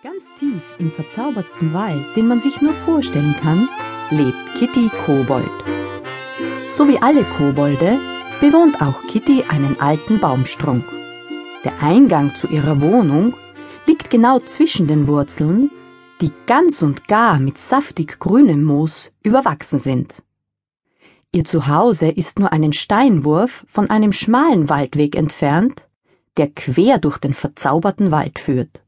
Ganz tief im verzaubertsten Wald, den man sich nur vorstellen kann, lebt Kitty Kobold. So wie alle Kobolde bewohnt auch Kitty einen alten Baumstrunk. Der Eingang zu ihrer Wohnung liegt genau zwischen den Wurzeln, die ganz und gar mit saftig grünem Moos überwachsen sind. Ihr Zuhause ist nur einen Steinwurf von einem schmalen Waldweg entfernt, der quer durch den verzauberten Wald führt.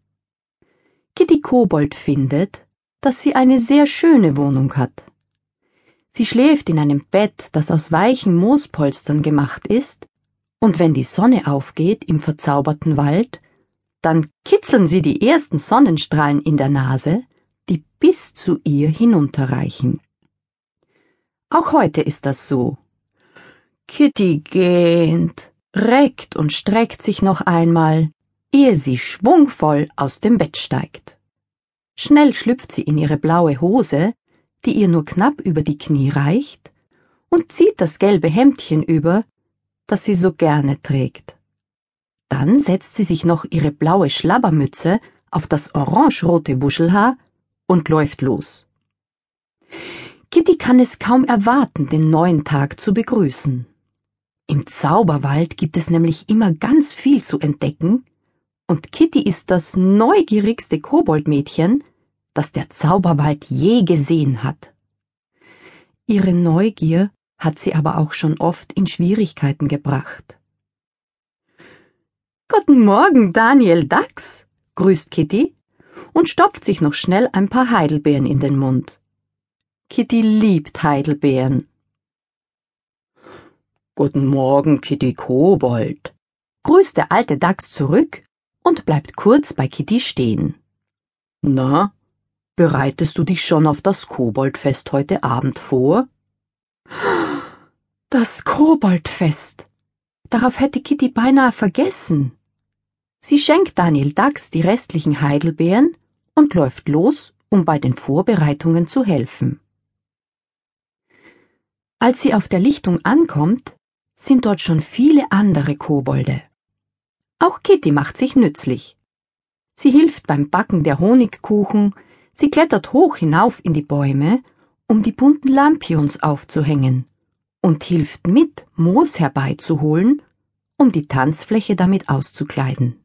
Kitty Kobold findet, dass sie eine sehr schöne Wohnung hat. Sie schläft in einem Bett, das aus weichen Moospolstern gemacht ist, und wenn die Sonne aufgeht im verzauberten Wald, dann kitzeln sie die ersten Sonnenstrahlen in der Nase, die bis zu ihr hinunterreichen. Auch heute ist das so. Kitty gähnt, reckt und streckt sich noch einmal, ehe sie schwungvoll aus dem Bett steigt. Schnell schlüpft sie in ihre blaue Hose, die ihr nur knapp über die Knie reicht, und zieht das gelbe Hemdchen über, das sie so gerne trägt. Dann setzt sie sich noch ihre blaue Schlabbermütze auf das orangerote Wuschelhaar und läuft los. Kitty kann es kaum erwarten, den neuen Tag zu begrüßen. Im Zauberwald gibt es nämlich immer ganz viel zu entdecken, und Kitty ist das neugierigste Koboldmädchen, das der Zauberwald je gesehen hat. Ihre Neugier hat sie aber auch schon oft in Schwierigkeiten gebracht. Guten Morgen, Daniel Dachs, grüßt Kitty und stopft sich noch schnell ein paar Heidelbeeren in den Mund. Kitty liebt Heidelbeeren. Guten Morgen, Kitty Kobold, grüßt der alte Dachs zurück und bleibt kurz bei Kitty stehen. Na, bereitest du dich schon auf das Koboldfest heute Abend vor? Das Koboldfest. Darauf hätte Kitty beinahe vergessen. Sie schenkt Daniel Dax die restlichen Heidelbeeren und läuft los, um bei den Vorbereitungen zu helfen. Als sie auf der Lichtung ankommt, sind dort schon viele andere Kobolde. Auch Kitty macht sich nützlich. Sie hilft beim Backen der Honigkuchen, sie klettert hoch hinauf in die Bäume, um die bunten Lampions aufzuhängen, und hilft mit, Moos herbeizuholen, um die Tanzfläche damit auszukleiden.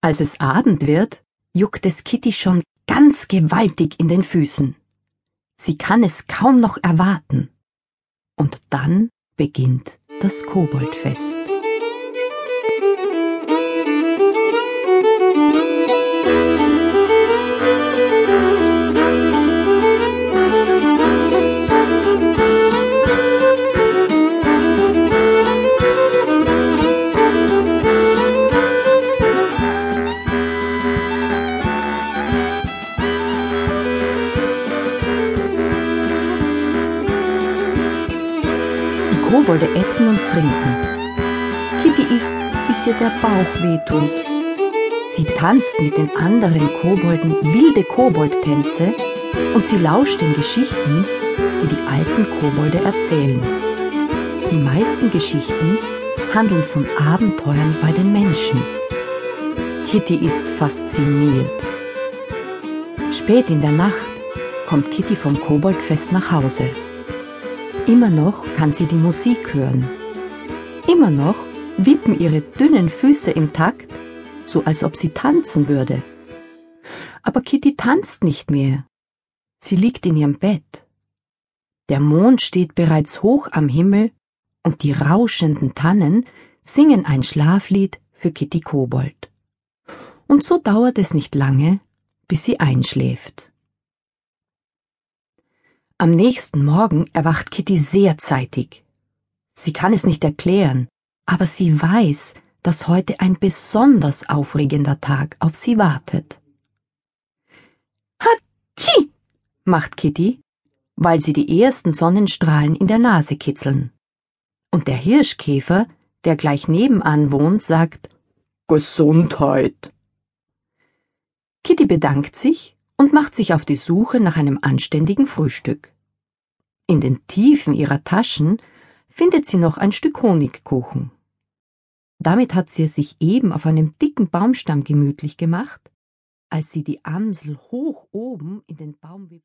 Als es Abend wird, juckt es Kitty schon ganz gewaltig in den Füßen. Sie kann es kaum noch erwarten. Und dann beginnt das Koboldfest. Kobolde essen und trinken. Kitty isst, bis ihr der Bauch wehtut. Sie tanzt mit den anderen Kobolden wilde Koboldtänze und sie lauscht den Geschichten, die die alten Kobolde erzählen. Die meisten Geschichten handeln von Abenteuern bei den Menschen. Kitty ist fasziniert. Spät in der Nacht kommt Kitty vom Koboldfest nach Hause. Immer noch kann sie die Musik hören. Immer noch wippen ihre dünnen Füße im Takt, so als ob sie tanzen würde. Aber Kitty tanzt nicht mehr. Sie liegt in ihrem Bett. Der Mond steht bereits hoch am Himmel und die rauschenden Tannen singen ein Schlaflied für Kitty Kobold. Und so dauert es nicht lange, bis sie einschläft. Am nächsten Morgen erwacht Kitty sehr zeitig. Sie kann es nicht erklären, aber sie weiß, dass heute ein besonders aufregender Tag auf sie wartet. Hatschi! macht Kitty, weil sie die ersten Sonnenstrahlen in der Nase kitzeln. Und der Hirschkäfer, der gleich nebenan wohnt, sagt Gesundheit. Kitty bedankt sich und macht sich auf die Suche nach einem anständigen Frühstück. In den Tiefen ihrer Taschen findet sie noch ein Stück Honigkuchen. Damit hat sie es sich eben auf einem dicken Baumstamm gemütlich gemacht, als sie die Amsel hoch oben in den Baumwipfel